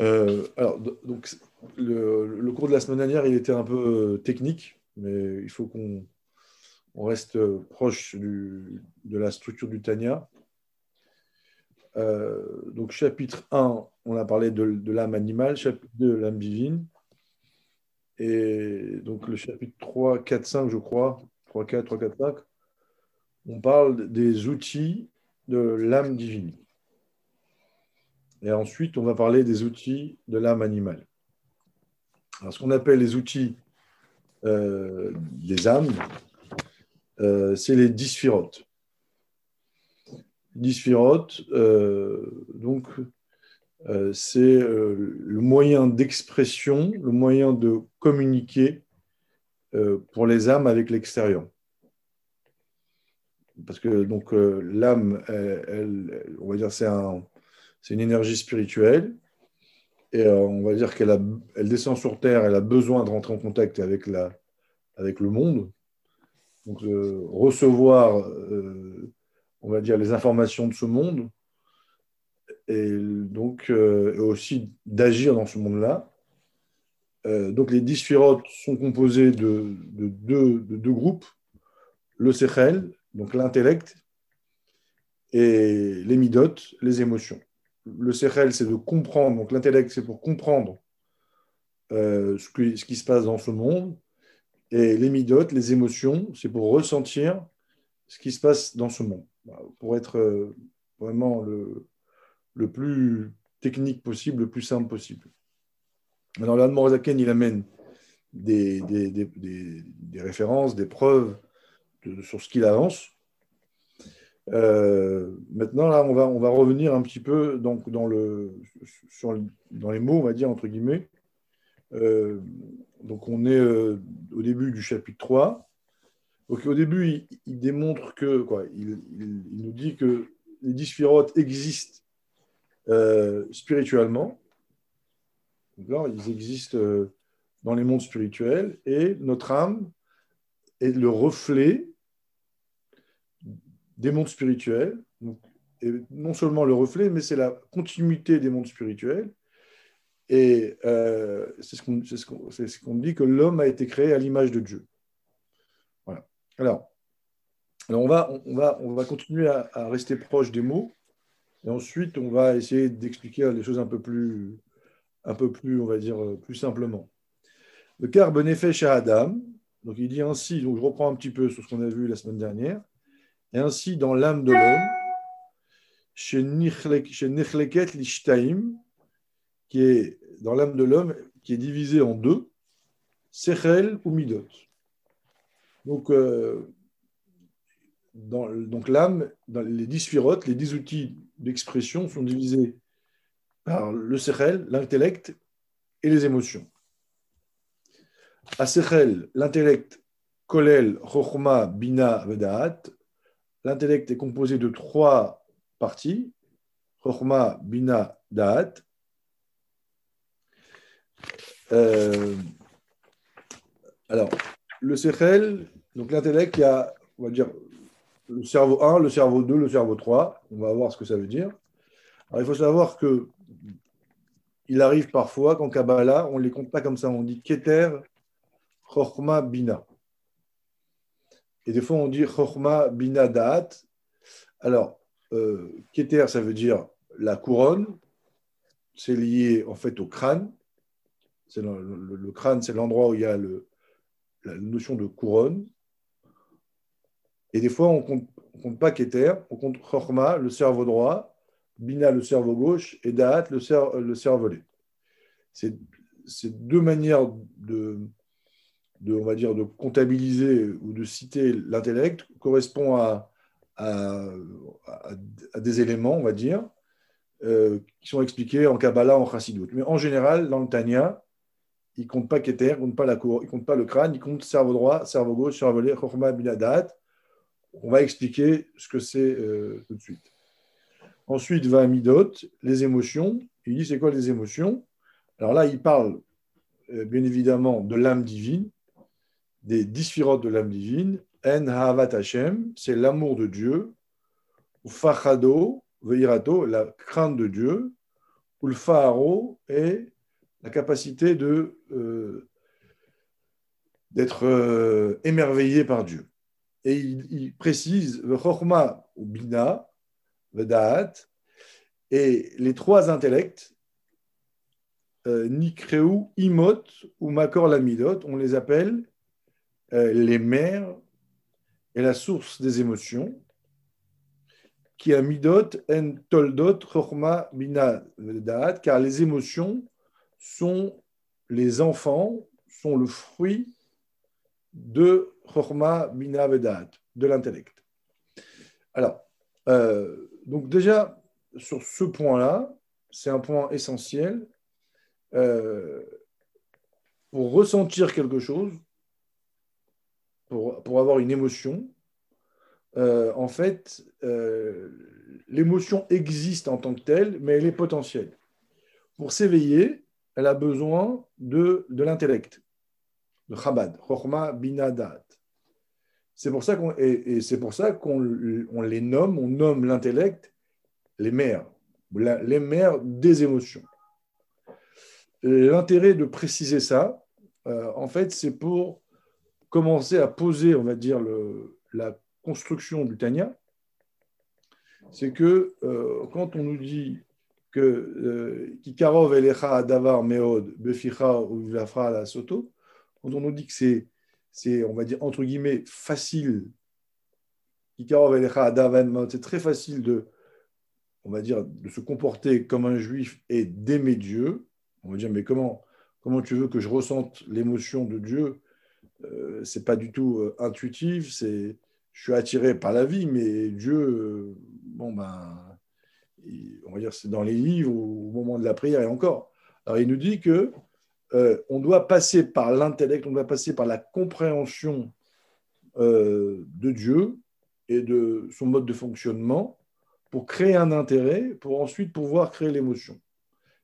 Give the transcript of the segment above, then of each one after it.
Euh, alors, donc, le, cours de la semaine dernière, il était un peu euh, technique, mais il faut qu'on reste proche de la structure du Tanya. Euh, donc, chapitre 1, on a parlé de, l'âme animale, chapitre 2, l'âme divine. Et donc, le chapitre 3, 4, 5, je crois, 3, 4, 3, 4, 5, on parle des outils de l'âme divine. Et ensuite, on va parler des outils de l'âme animale. Ce qu'on appelle les outils euh, des âmes, euh, c'est les dysphirotes. Dysphirotes, euh, donc, c'est le moyen d'expression, le moyen de communiquer pour les âmes avec l'extérieur. Parce que donc l'âme, on va dire, c'est un, c'est une énergie spirituelle. Et euh, on va dire qu'elle elle descend sur Terre, elle a besoin de rentrer en contact avec, le monde. Donc, euh, recevoir, euh, on va dire, les informations de ce monde. Et donc, aussi d'agir dans ce monde-là. donc, les dix sont composés de, de, deux, de, deux, groupes le Sechel, donc l'intellect, et les Midot, les émotions le CRL, c'est de comprendre, donc l'intellect, c'est pour comprendre euh, ce, qui, se passe dans ce monde. Et les midotes, les émotions, c'est pour ressentir ce qui se passe dans ce monde. Pour être euh, vraiment le, plus technique possible, le plus simple possible. Alors, là, Morazaken, il amène des, références, des preuves sur ce qu'il avance. Euh, maintenant, là, on va, on va revenir un petit peu donc, dans, le, sur, dans les mots, on va dire, entre guillemets. Euh, donc, on est euh, au début du chapitre 3. Donc, au début, il, démontre que, quoi, il, nous dit que les dysphirotes existent spirituellement. Là, ils existent dans les mondes spirituels et notre âme est le reflet des mondes spirituels. et non seulement le reflet, mais c'est la continuité des mondes spirituels. Et euh, c'est ce qu'on ce qu'on dit que l'homme a été créé à l'image de Dieu. Voilà. Alors, alors on, va, on, va, on va continuer à, rester proche des mots. Et ensuite, on va essayer d'expliquer les choses un peu plus, un peu plus, on va dire, plus simplement. Le car bénéfice à Adam. Donc, il dit ainsi, donc je reprends un petit peu sur ce qu'on a vu la semaine dernière. Et ainsi, dans l'âme de l'homme, chez Nechleket Lishtaim, qui est dans l'âme de l'homme, qui est divisé en deux, Sechel ou Midot. Donc, euh, dans, donc l'âme, dans les dix sphirotes, les dix outils d'expression sont divisés par le Sechel, l'intellect et les émotions. À Sechel, l'intellect, Kolel, Chochma, Bina, Vedaat, l'intellect est composé de trois parties, Chokhmah, Bina, Da'at. Euh, alors, le Sechel, donc l'intellect, il y a, on va dire, le cerveau 1, le cerveau 2, le cerveau 3. On va voir ce que ça veut dire. Alors, il faut savoir que il arrive parfois qu'en Kabbalah, on ne les compte pas comme ça. On dit Keter, Chokhmah, Bina. Et des fois, on dit Chochma Bina Da'at. Alors, euh, Keter, ça veut dire la couronne. C'est lié en fait au crâne. Le, crâne, c'est l'endroit où il y a la notion de couronne. Et des fois, on ne compte, pas Keter, on compte Chochma, le cerveau droit, Bina, le cerveau gauche, et Da'at, le, cerveau le cervelet. C'est deux manières de, de, on va dire, de comptabiliser ou de citer l'intellect correspond à, des éléments, on va dire, euh, qui sont expliqués en Kabbalah, en Chassidut. Mais en général, dans le Tanya, il ne compte pas Keter, il ne compte pas la cour, il compte pas le crâne, il compte cerveau droit, cerveau gauche, cerveau lait, Chokhmah, Binadat. On va expliquer ce que c'est euh, tout de suite. Ensuite va Midot, les émotions. Il dit c'est quoi les émotions? Alors là, il parle euh, bien évidemment de l'âme divine, des dysphirotes de l'âme divine. En Havat Hashem, c'est l'amour de Dieu. Ou Fachado, Veirato, la crainte de Dieu. où le pharo est la capacité de, euh, d'être euh, émerveillé par Dieu. Et il, précise le chorma ou bina, le da'at, et les trois intellects, euh, nikreu, imot ou makor lamidot, on les appelle les mères et la source des émotions, qui a midot en toldot chorma bina da'at, car les émotions sont les enfants, sont le fruit de chorma bina da'at, de l'intellect. Alors, euh, donc déjà, sur ce point-là, c'est un point essentiel. Euh, pour ressentir quelque chose, pour, pour avoir une émotion, euh, en fait, euh, l'émotion existe en tant que telle, mais elle est potentielle. Pour s'éveiller, elle a besoin de, de l'intellect, de Chabad, Chorma Binadat. C'est pour ça qu'on et, c'est pour ça qu'on on les nomme, on nomme l'intellect les mères, les mères des émotions. L'intérêt de préciser ça, euh, en fait, c'est pour commencer à poser, on va dire, la construction du Tanya, c'est que euh, quand on nous dit que euh, Kikarov elecha davar meod beficha ou la soto, quand on nous dit que c'est, on va dire, entre guillemets, facile, Kikarov elecha davar c'est très facile de, on va dire, de se comporter comme un juif et d'aimer Dieu. On va dire, mais comment, comment tu veux que je ressente l'émotion de Dieu euh, C'est pas du tout euh, intuitif, c'est je suis attiré par la vie, mais Dieu, euh, bon ben, on va dire c'est dans les livres au moment de la prière et encore. Alors il nous dit que euh, on doit passer par l'intellect, on doit passer par la compréhension de Dieu et de son mode de fonctionnement pour créer un intérêt, pour ensuite pouvoir créer l'émotion.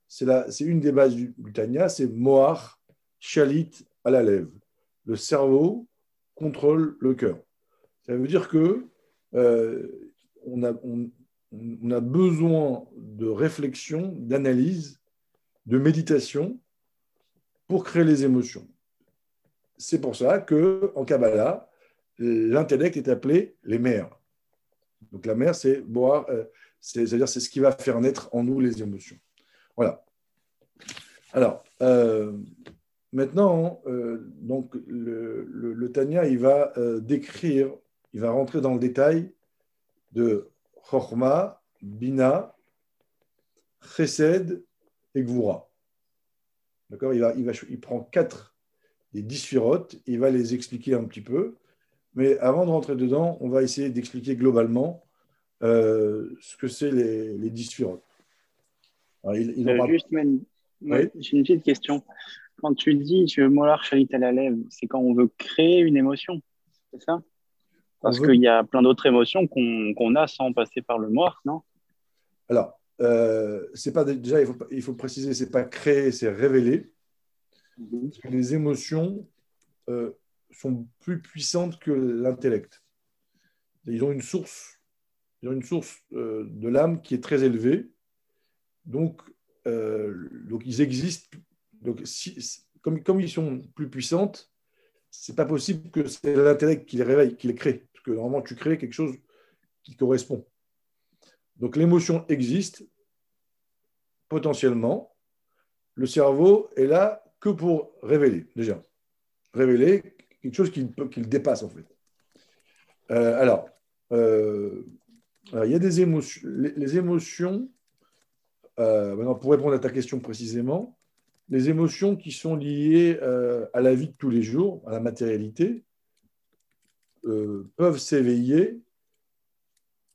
C'est, une des bases du, du Tanya, c'est Moar, Chalit à la lèvre. Le cerveau contrôle le cœur. Ça veut dire que euh, on, a, besoin de réflexion, d'analyse, de méditation pour créer les émotions. C'est pour ça que en Kabbalah, l'intellect est appelé les mères. Donc la mère, c'est boire, euh, c'est-à-dire c'est ce qui va faire naître en nous les émotions. Voilà. Alors, euh, maintenant, donc le, le, Tanya, il va décrire il va rentrer dans le détail de Chorma, Bina, Chesed et Gvura. D'accord il, il, il, prend quatre des dix il va les expliquer un petit peu. Mais avant de rentrer dedans, on va essayer d'expliquer globalement euh, ce que c'est les, les dix il, il euh, Juste, j'ai une petite question. Quand tu dis je molar chalit à la lèvre, c'est quand on veut créer une émotion, c'est ça? Parce qu'il y a plein d'autres émotions qu'on a sans passer par le noir, non? Alors, euh, c'est pas déjà, il faut, il faut préciser, c'est pas créer, c'est révéler. Mhm. les émotions euh, sont plus puissantes que l'intellect. Ils ont une source, ils ont une source euh, de l'âme qui est très élevée. Donc, donc ils existent. Donc, si, comme, ils sont plus puissantes, c'est pas possible que c'est l'intellect qui les réveille, qui les crée que normalement tu crées quelque chose qui correspond. Donc l'émotion existe potentiellement. Le cerveau est là que pour révéler, déjà. Révéler quelque chose qui, le dépasse, en fait. Euh, alors, euh, il y a des émotions. Les, émotions, euh, maintenant, pour répondre à ta question précisément, les émotions qui sont liées à la vie de tous les jours, à la matérialité, euh, peuvent s'éveiller,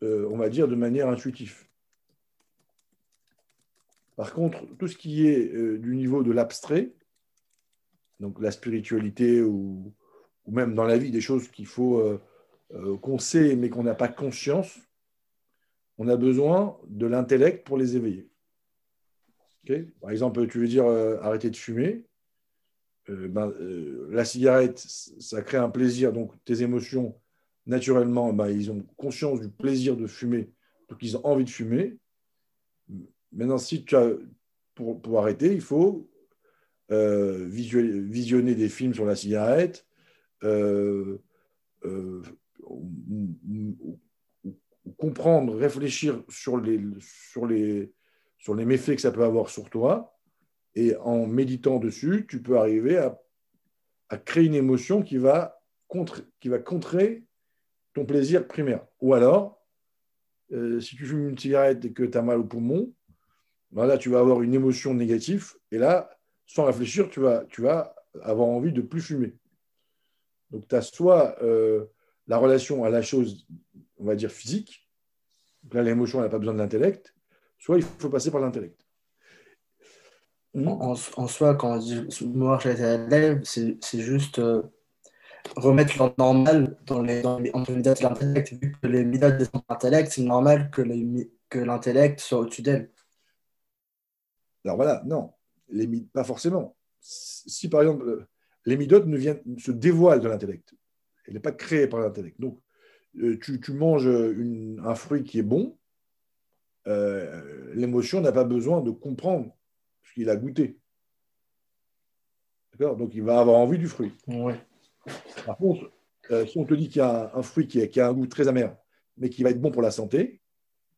euh, on va dire, de manière intuitive. Par contre, tout ce qui est euh, du niveau de l'abstrait, donc la spiritualité ou, même dans la vie des choses qu'il faut qu'on sait mais qu'on n'a pas conscience, on a besoin de l'intellect pour les éveiller. Par exemple, tu veux dire arrêter de fumer, euh, ben, euh, la cigarette, ça crée un plaisir, donc tes émotions, naturellement, ben, ils ont conscience du plaisir de fumer, donc ils ont envie de fumer. Maintenant, si pour, pour arrêter, il faut euh, visionner des films sur la cigarette, euh, euh, comprendre, réfléchir sur les, sur, les, sur les méfaits que ça peut avoir sur toi. Et en méditant dessus, tu peux arriver à, créer une émotion qui va, contrer ton plaisir primaire. Ou alors, si tu fumes une cigarette et que tu as mal au poumon, ben là, tu vas avoir une émotion négative. Et là, sans réfléchir, tu vas, avoir envie de plus fumer. Donc, tu as soit euh, la relation à la chose, on va dire, physique, là, l'émotion n'a pas besoin de l'intellect, soit il faut passer par l'intellect. En, soi, quand on dit mourir chez la lèvre, c'est juste euh, remettre l'ordre normal dans les, dans les, entre les et l'intellect. Vu que les méthodes de l'intellect, c'est normal que, que l'intellect soit au-dessus d'elle. Alors voilà, non les, pas forcément. Si par exemple, les midotes ne viennent, se dévoilent de l'intellect, elle n'est pas créée par l'intellect. Donc, euh, tu, tu manges un fruit qui est bon, euh, l'émotion n'a pas besoin de comprendre ce qu'il a goûté. D'accord? Donc, il va avoir envie du fruit. Par contre, euh, si on te dit qu'il y a un, fruit qui a, qui a, un goût très amer, mais qui va être bon pour la santé,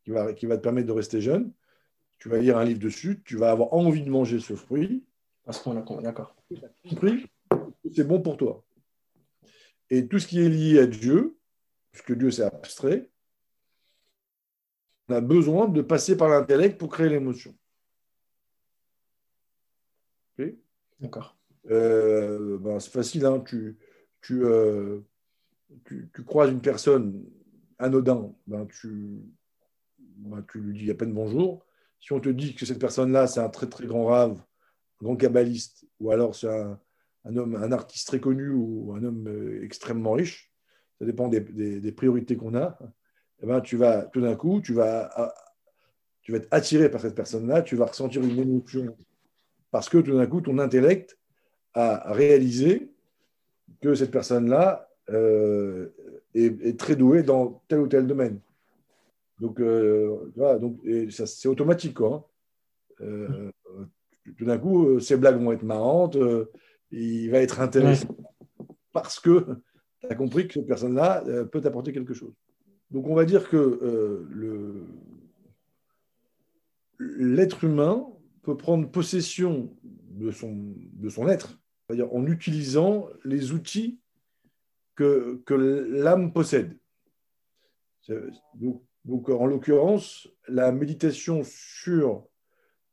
qui va, qui va te permettre de rester jeune, tu vas lire un livre dessus, tu vas avoir envie de manger ce fruit. Parce qu'on a d'accord. compris c'est bon pour toi. Et tout ce qui est lié à Dieu, puisque Dieu c'est abstrait, on a besoin de passer par l'intellect pour créer l'émotion. D'accord. Euh, ben, c'est facile, hein. tu, tu, euh, tu, tu, croises une personne anodin, ben, tu, ben, tu lui dis à peine bonjour, si on te dit que cette personne-là, c'est un très très grand rave, un grand kabbaliste, ou alors c'est un, homme, un artiste très connu ou un homme euh, extrêmement riche, ça dépend des, priorités qu'on a, eh ben, tu vas tout d'un coup, tu vas, tu vas être attiré par cette personne-là, tu vas ressentir une émotion, parce que tout d'un coup, ton intellect a réalisé que cette personne-là euh, est, très douée dans tel ou tel domaine. Donc, euh, voilà, donc c'est automatique. Quoi, hein. euh, tout d'un coup, ces blagues vont être marrantes, il va être intéressant parce que tu as compris que cette personne-là peut t'apporter quelque chose. Donc, on va dire que l'être humain peut prendre possession de son, être, c'est-à-dire en utilisant les outils que, l'âme possède. Donc, en l'occurrence, la méditation sur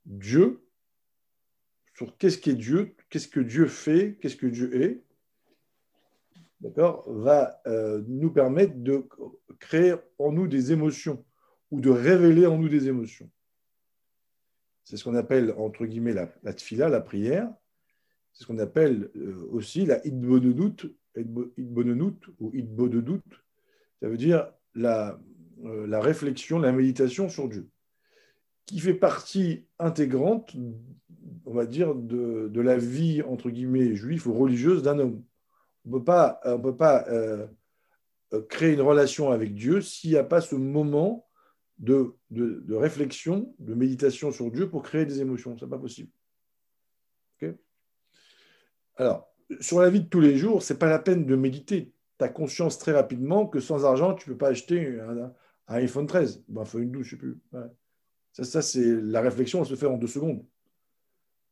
Dieu, sur qu'est-ce qu'est Dieu, qu'est-ce que Dieu fait, qu'est-ce que Dieu est, d'accord, va euh, nous permettre de créer en nous des émotions ou de révéler en nous des émotions. C'est ce qu'on appelle, entre guillemets, la, la tfila, la prière. C'est ce qu'on appelle euh, aussi la idbonenut, ou idbodenout. Ça veut dire la, euh, la réflexion, la méditation sur Dieu, qui fait partie intégrante, on va dire, de, la vie, entre guillemets, juive ou religieuse d'un homme. On ne peut pas, on peut pas euh, euh, créer une relation avec Dieu s'il n'y a pas ce moment de, de, réflexion, de méditation sur Dieu pour créer des émotions. Ce n'est pas possible. Alors, sur la vie de tous les jours, ce n'est pas la peine de méditer. Tu as conscience très rapidement que sans argent, tu ne peux pas acheter un, iPhone 13, un iPhone 12, je ne sais plus. Ça, ça c'est la réflexion, se fait en deux secondes.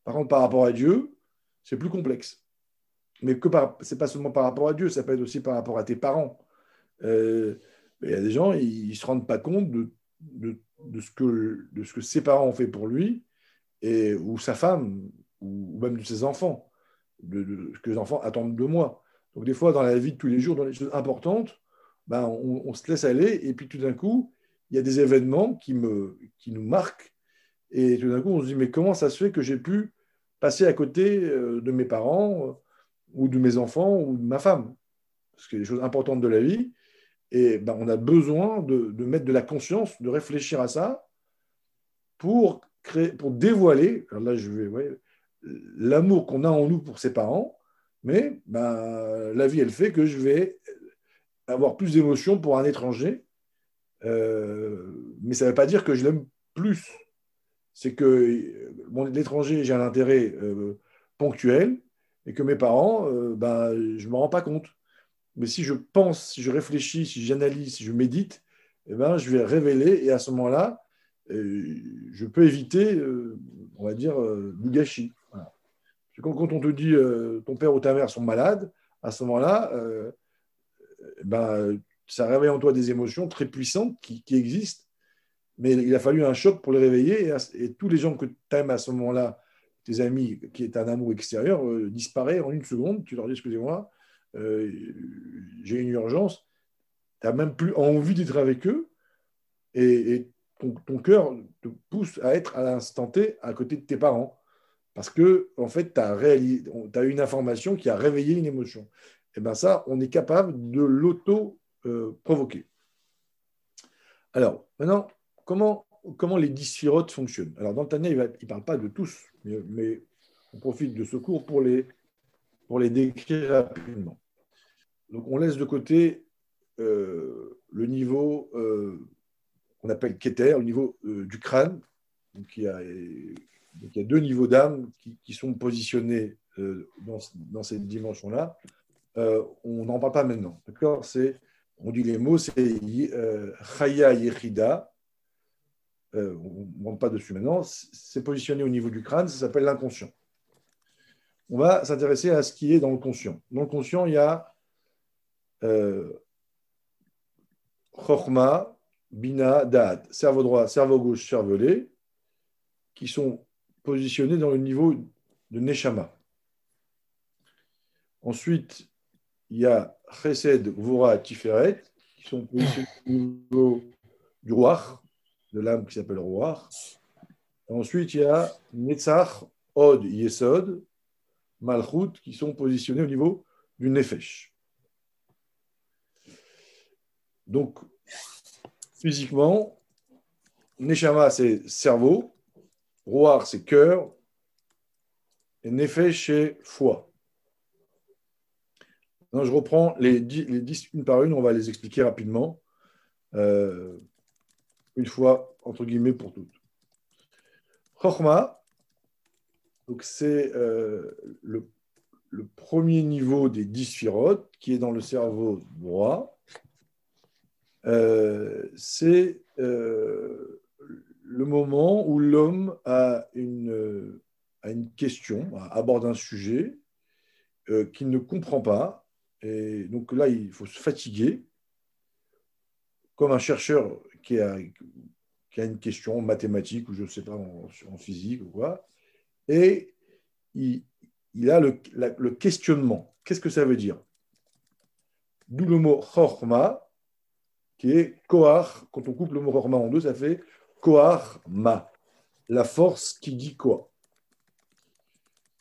Par contre, par rapport à Dieu, c'est plus complexe. Mais que ce n'est pas seulement par rapport à Dieu, ça peut être aussi par rapport à tes parents. Euh, il y a des gens, ils ne se rendent pas compte de, de, ce que, de ce que ses parents ont fait pour lui, et, ou sa femme, ou, même de ses enfants, de, ce que les enfants attendent de moi. Donc des fois, dans la vie de tous les jours, dans les choses importantes, ben, on, se laisse aller et puis tout d'un coup, il y a des événements qui, me, qui nous marquent et tout d'un coup, on se dit, mais comment ça se fait que j'ai pu passer à côté euh, de mes parents euh, ou de mes enfants ou de ma femme. Parce qu'il y des choses importantes de la vie. Et ben, on a besoin de, mettre de la conscience, de réfléchir à ça pour, créer, pour dévoiler, l'amour qu'on a en nous pour ses parents, mais ben, la vie, elle fait que je vais avoir plus d'émotion pour un étranger, euh, mais ça ne veut pas dire que je l'aime plus. c'est que l'étranger, j'ai un intérêt ponctuel et que mes parents, ben, je ne me rends pas compte. Mais si je pense, si je réfléchis, si j'analyse, si je médite, eh ben, je vais révéler et à ce moment-là, je peux éviter, on va dire, du gâchis. Quand, on te dit ton père ou ta mère sont malades, à ce moment-là, ben, ça réveille en toi des émotions très puissantes qui, existent, mais il a fallu un choc pour les réveiller, et, tous les gens que tu aimes à ce moment-là, tes amis, qui est un amour extérieur, euh, disparaissent en une seconde, tu leur dis, excusez-moi, euh, j'ai une urgence, tu n'as même plus envie d'être avec eux, et, ton, cœur te pousse à être à l'instant T à côté de tes parents. Parce que, en fait, tu as, une information qui a réveillé une émotion. Et eh bien ça, on est capable de l'auto euh, provoquer. Alors, maintenant, comment, comment les dysphirotes fonctionnent? Alors, dans Tania, il ne parle pas de tous, mais, on profite de ce cours pour les, pour les décrire rapidement. Donc, on laisse de côté euh, le niveau euh, qu'on appelle Keter, le niveau du crâne. Donc, il y a, deux niveaux d'âme qui, sont positionnés dans, dans, cette dimension-là. on n'en parle pas maintenant. D'accord? On dit les mots, c'est euh, Chaya Yechida. Euh, on ne monte pas dessus maintenant. C'est positionné au niveau du crâne, ça s'appelle l'inconscient. On va s'intéresser à ce qui est dans le conscient. Dans le conscient, il y a euh, Chochma, Bina, Da'at, cerveau droit, cerveau gauche, cervelet, qui sont positionnés dans le niveau de Neshama. Ensuite, il y a Chesed, Vora, Tiferet, qui sont positionnés au niveau du roi, de l'âme qui s'appelle roi. Ensuite, il y a Netzach, Od, Yesod, Malchut, qui sont positionnés au niveau du Nefesh. Donc, physiquement, Neshama, c'est cerveau, Roi, c'est cœur, et Nefesh, c'est foi je reprends les dix, une par une, on va les expliquer rapidement, euh, une fois, entre guillemets, pour toutes. Chorma, c'est euh, le, premier niveau des dix sphirotes qui est dans le cerveau droit. Euh, c'est le moment où l'homme a une, a une question, aborde un sujet qu'il ne comprend pas et donc là, il faut se fatiguer, comme un chercheur qui a, une question mathématique ou je ne sais pas, en, physique ou quoi, et il, a le, questionnement. Qu'est-ce que ça veut dire? D'où le mot chorma, qui est koar. Quand on coupe le mot chorma en deux, ça fait koar ma, la force qui dit quoi?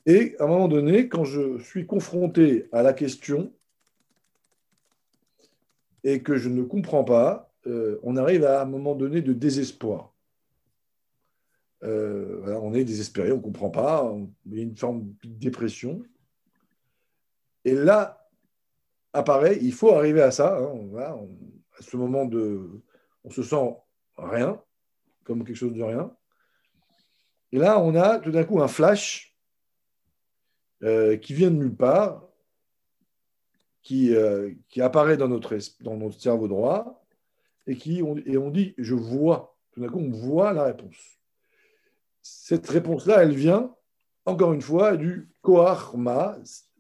Et à un moment donné, quand je suis confronté à la question, et que je ne comprends pas, euh, on arrive à un moment donné de désespoir. Euh, on est désespéré, on ne comprend pas, il y a une forme de dépression. Et là apparaît, il faut arriver à ça, hein, à ce moment de... On se sent rien, comme quelque chose de rien. Et là, on a tout d'un coup un flash euh, qui vient de nulle part, qui, apparaît dans notre, dans notre cerveau droit et, qui, on, et on dit je vois. Tout d'un coup, on voit la réponse. Cette réponse-là, elle vient, encore une fois, du koarma.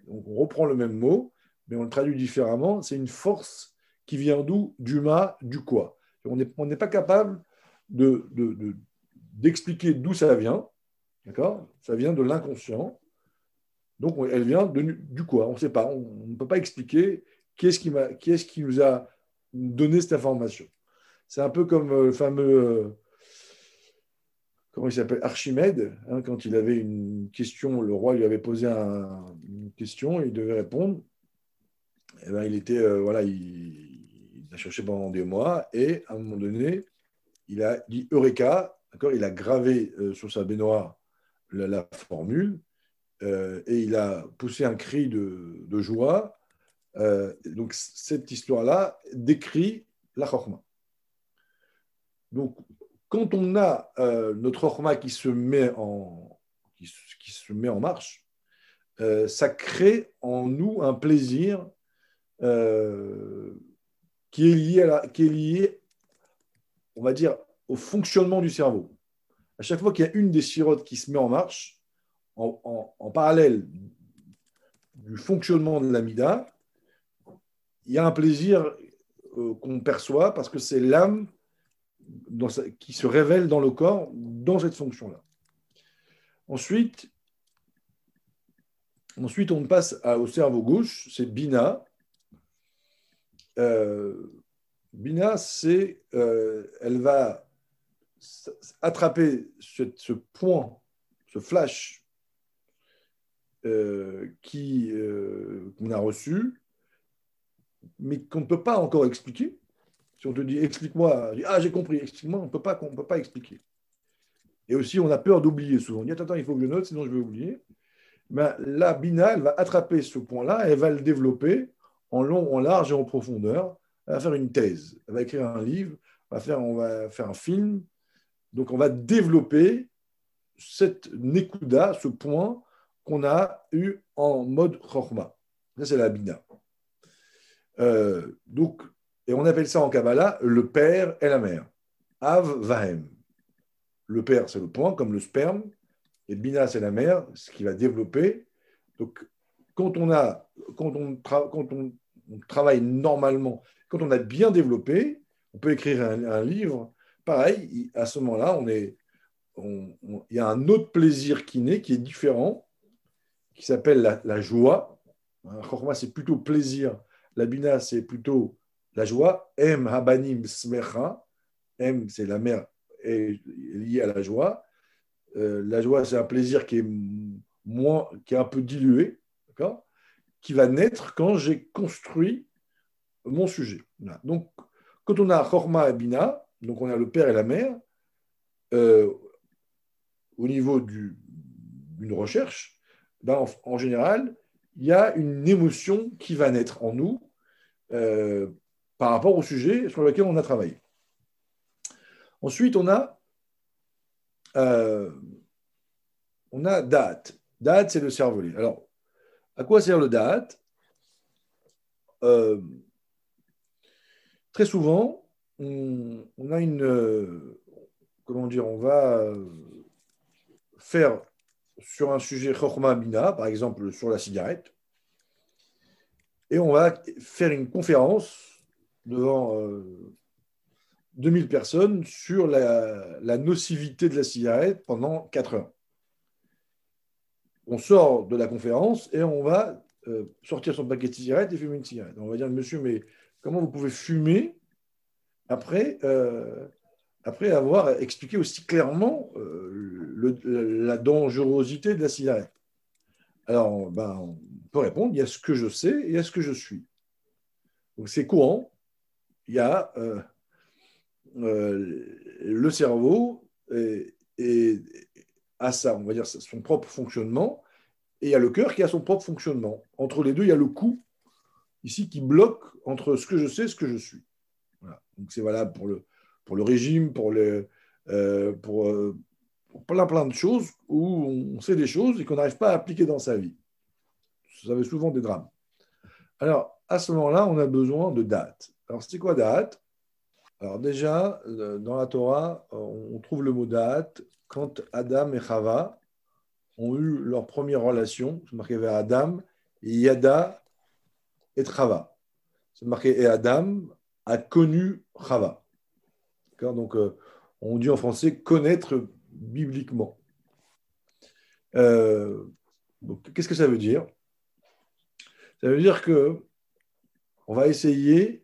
Donc, on reprend le même mot, mais on le traduit différemment. C'est une force qui vient d'où? Du ma, du quoi. On n'est pas capable d'expliquer de, d'où ça vient. D'accord? Ça vient de l'inconscient. Donc, elle vient du quoi On ne sait pas. On ne peut pas expliquer qui est-ce qui, qui, est qui nous a donné cette information. C'est un peu comme euh, le fameux. Euh, comment il s'appelle Archimède. Hein, quand il avait une question, le roi lui avait posé une question, il devait répondre. Et eh ben, il était. Euh, voilà, il, a cherché pendant des mois et à un moment donné, il a dit Eureka. Il a gravé sur sa baignoire la formule et il a poussé un cri de, joie. Euh, donc cette histoire-là décrit la chorma. Donc quand on a euh, notre Orma qui se met en, qui, se met en marche, euh, ça crée en nous un plaisir euh, qui, est lié à qui est lié, on va dire, au fonctionnement du cerveau. À chaque fois qu'il y a une des sirotes qui se met en marche, en, en parallèle du fonctionnement de l'amida, il y a un plaisir qu'on perçoit parce que c'est l'âme qui se révèle dans le corps dans cette fonction-là. Ensuite, ensuite, on passe au cerveau gauche, c'est Bina. Euh, Bina, c'est, euh, elle va attraper ce, point, ce flash euh, qui qu'on a reçu, mais qu'on ne peut pas encore expliquer. Si on te dit explique-moi, ah j'ai compris, explique-moi, on ne peut pas expliquer. Et aussi, on a peur d'oublier souvent. On dit attends, il faut que je note, sinon je vais oublier. Mais la Bina, elle va attraper ce point-là, elle va le développer en long, en large et en profondeur. Elle va faire une thèse, elle va écrire un livre, on va faire, on va faire un film. Donc, on va développer cette Nekuda, ce point qu'on a eu en mode Chorma. Ça, c'est la Bina. Euh, donc, et on appelle ça en Kabbalah le père et la mère. Av Vahem. Le père, c'est le point, comme le sperme, et Bina, c'est la mère, ce qui va développer. Donc, quand on, a, quand on, quand on, travaille normalement, quand on a bien développé, on peut écrire un, livre. Pareil, à ce moment-là, on est, il y a un autre plaisir qui naît, qui est différent, qui s'appelle la, la, joie. Chorma, c'est plutôt plaisir. La Bina, c'est plutôt la joie, M habanim smecha, M c'est la mère est liée à la joie. Euh, la joie c'est un plaisir qui est moins, qui un peu dilué, qui va naître quand j'ai construit mon sujet. Donc, quand on a Chorma et Bina, donc on a le père et la mère, euh, au niveau d'une recherche, ben, en, général, il y a une émotion qui va naître en nous euh, par rapport au sujet sur lequel on a travaillé. Ensuite, on a, euh, on a date. Date, c'est le cervelet. Alors, à quoi sert le date? Euh, Très souvent, on, a une. Euh, comment dire On va faire sur un sujet Bina, par exemple sur la cigarette, et on va faire une conférence devant 2000 euh, personnes sur la, nocivité de la cigarette pendant 4 heures. On sort de la conférence et on va euh, sortir son paquet de cigarettes et fumer une cigarette. On va dire, monsieur, mais comment vous pouvez fumer après, euh, après avoir expliqué aussi clairement la dangerosité de la cigarette? Alors, ben, on peut répondre, il y a ce que je sais et il y a ce que je suis. Donc c'est courant, il y a euh, euh, le cerveau et, à ça, on va dire son propre fonctionnement, et il y a le cœur qui a son propre fonctionnement. Entre les deux, il y a le coup ici qui bloque entre ce que je sais et ce que je suis. Donc c'est valable pour le, pour le régime, pour, le, euh, pour, plein plein de choses où on sait des choses et qu'on n'arrive pas à appliquer dans sa vie. Ça avait souvent des drames. Alors, à ce moment-là, on a besoin de dates. Alors, c'est quoi date? Alors, déjà, euh, dans la Torah, euh, on trouve le mot date quand Adam et Chava ont eu leur première relation. C'est marqué vers Adam, Yada et Chava. C'est marqué et Adam a connu Chava. Donc, euh, on dit en français connaître bibliquement. Qu'est-ce que ça veut dire? Ça veut dire que on va essayer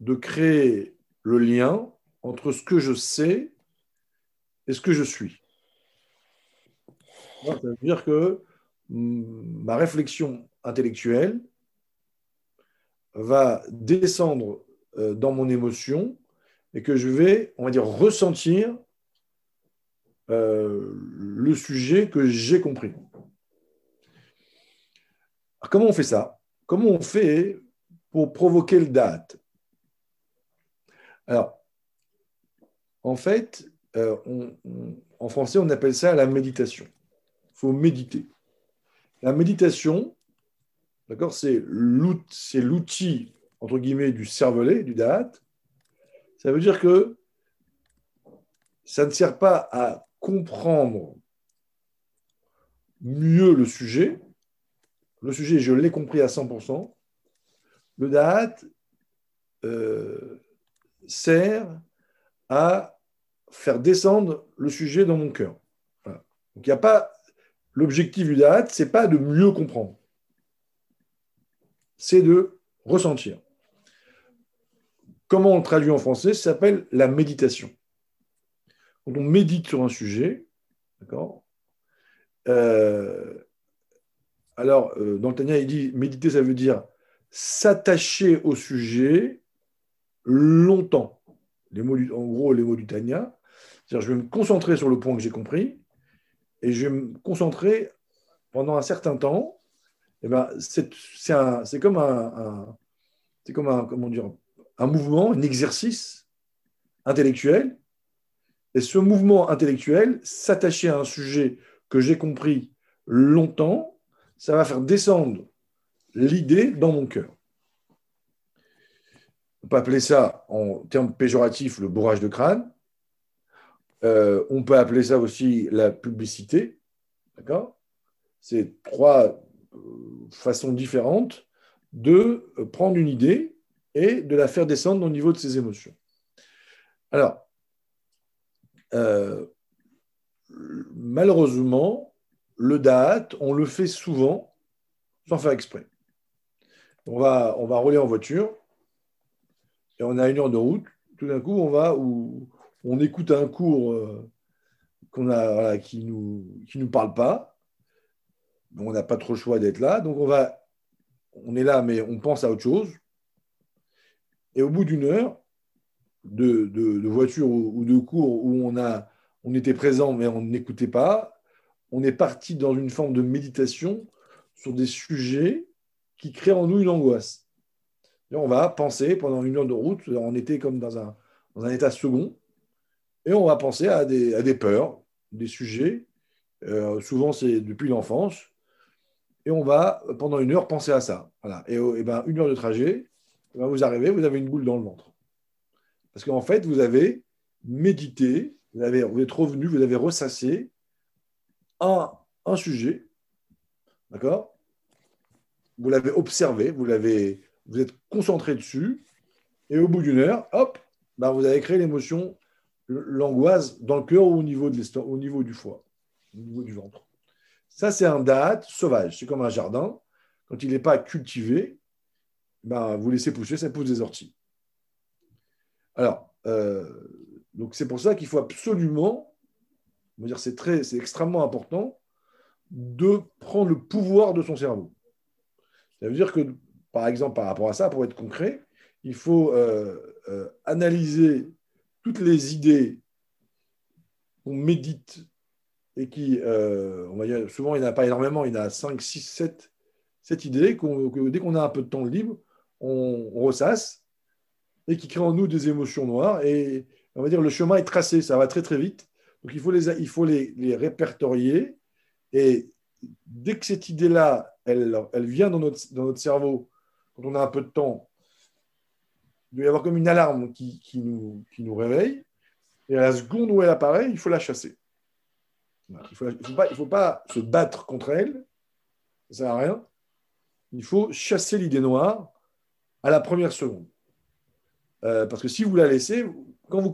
de créer le lien entre ce que je sais et ce que je suis. Ça veut dire que mm, ma réflexion intellectuelle va descendre euh, dans mon émotion et que je vais, on va dire, ressentir euh, le sujet que j'ai compris. comment on fait ça? Comment on fait pour provoquer le date Alors, en fait, euh, en français, on appelle ça la méditation. Il faut méditer. La méditation, d'accord, c'est l'outil, entre guillemets, du cervelet, du da'at. Ça veut dire que ça ne sert pas à comprendre mieux le sujet. Le sujet, je l'ai compris à 100%. Le da'at euh, sert à faire descendre le sujet dans mon cœur. Donc il n'y a pas l'objectif du da'at, c'est pas de mieux comprendre, c'est de ressentir. Comment on le traduit en français Ça s'appelle la méditation. Quand on médite sur un sujet, d'accord euh, Alors, euh, dans il dit méditer, ça veut dire s'attacher au sujet longtemps. Les mots en gros, les mots du Tania. C'est-à-dire, je vais me concentrer sur le point que j'ai compris et je vais me concentrer pendant un certain temps. Et eh ben, c'est comme un, c'est comme un, comment dire, un mouvement, un exercice intellectuel. Et ce mouvement intellectuel, s'attacher à un sujet que j'ai compris longtemps, ça va faire descendre l'idée dans mon cœur. On peut appeler ça, en termes péjoratifs, le bourrage de crâne. Euh, on peut appeler ça aussi la publicité. D'accord? C'est trois euh, façons différentes de prendre une idée et de la faire descendre au niveau de ses émotions. Alors, euh, malheureusement, le date, on le fait souvent sans faire exprès. On va, on rouler en voiture et on a une heure de route. Tout d'un coup, on va où on écoute un cours euh, qu'on a, qui ne nous, qui nous parle pas. On n'a pas trop le choix d'être là. Donc, on, va, on est là, mais on pense à autre chose. Et au bout d'une heure de, voiture ou, de cours où on, on était présent, mais on n'écoutait pas, on est parti dans une forme de méditation sur des sujets qui créent en nous une angoisse. On va penser pendant une heure de route, on était comme dans un, état second, et on va penser à des, peurs, des sujets. Euh, souvent, c'est depuis l'enfance. Et on va, pendant une heure, penser à ça. Et, et ben, une heure de trajet, ben, vous arrivez, vous avez une boule dans le ventre. Parce qu'en fait, vous avez médité, vous, avez, êtes revenu, vous avez ressassé un, un sujet. D'accord? Vous l'avez observé, vous, l'avez, vous êtes concentré dessus. Et au bout d'une heure, hop, ben, vous avez créé l'émotion l'angoisse dans le cœur ou au niveau, de au niveau du foie, au niveau du ventre. Ça, c'est un date sauvage. C'est comme un jardin. Quand il n'est pas cultivé, ben, vous laissez pousser, ça pousse des orties. Alors, euh, donc c'est pour ça qu'il faut absolument, dire, c'est très, c'est extrêmement important de prendre le pouvoir de son cerveau. Ça veut dire que, par exemple, par rapport à ça, pour être concret, il faut euh, euh, analyser toutes les idées qu'on médite et qui, euh, on va dire, souvent il n'y en a pas énormément, il y en a 5, 6, 7, 7 idées que dès qu'on a un peu de temps libre, on, ressasse et qui créent en nous des émotions noires. Et on va dire, le chemin est tracé, ça va très très vite. Donc il faut les, il faut les, répertorier. Et dès que cette idée-là, elle, vient dans notre, cerveau, quand on a un peu de temps, il doit y avoir comme une alarme qui, nous, réveille. Et à la seconde où elle apparaît, il faut la chasser. Il ne faut, pas, se battre contre elle, ça ne sert à rien. Il faut chasser l'idée noire à la première seconde. Euh, parce que si vous la laissez,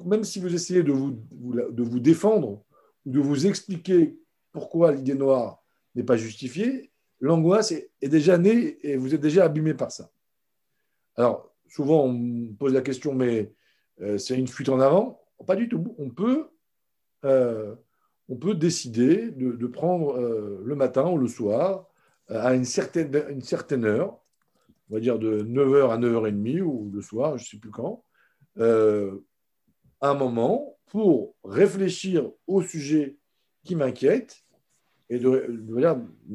même si vous essayez de vous, de vous défendre ou de vous expliquer pourquoi l'idée noire n'est pas justifiée, l'angoisse est, déjà née et vous êtes déjà abîmé par ça. Alors, souvent on pose la question, mais euh, c'est une fuite en avant? Pas du tout. On peut, euh, décider de, prendre euh, le matin ou le soir à une certaine, une certaine heure, on va dire de 9h à 9h30 ou le soir, je ne sais plus quand, un moment pour réfléchir au sujet qui m'inquiète et de,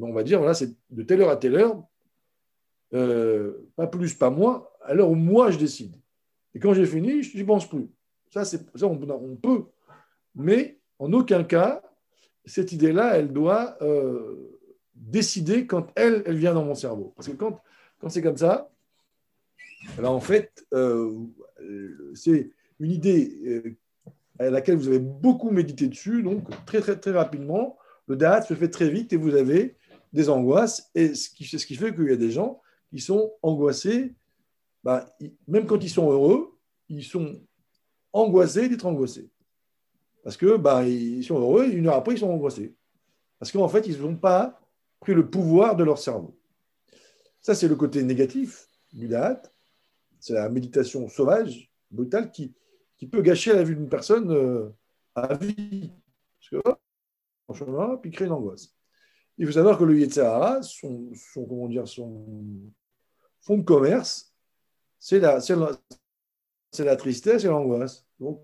on va dire, voilà, c'est de telle heure à telle heure, pas plus, pas moins, à l'heure où moi je décide. Et quand j'ai fini, je n'y pense plus. Ça, ça on, peut mais en aucun cas, cette idée-là, elle doit euh, décider quand elle, elle vient dans mon cerveau. Parce que quand, quand c'est comme ça, eh en fait, euh, c'est une idée euh, à laquelle vous avez beaucoup médité dessus, donc très, très, très rapidement, le date se fait très vite et vous avez des angoisses. Et ce qui, ce qui fait qu'il y a des gens qui sont angoissés, bah, même quand ils sont heureux, ils sont angoissés d'être angoissés. Parce que bah, ils sont heureux, une heure après, ils sont angoissés. Parce qu'en fait, ils n'ont pas pris le pouvoir de leur cerveau. Ça, c'est le côté négatif du date. C'est la méditation sauvage, brutale, qui, qui peut gâcher la vie d'une personne euh, à vie. Chemin, puis créer une angoisse. Il faut savoir que le Yetzirah, son, son, comment dire, son de commerce, c'est la, la, la tristesse et l'angoisse. Donc,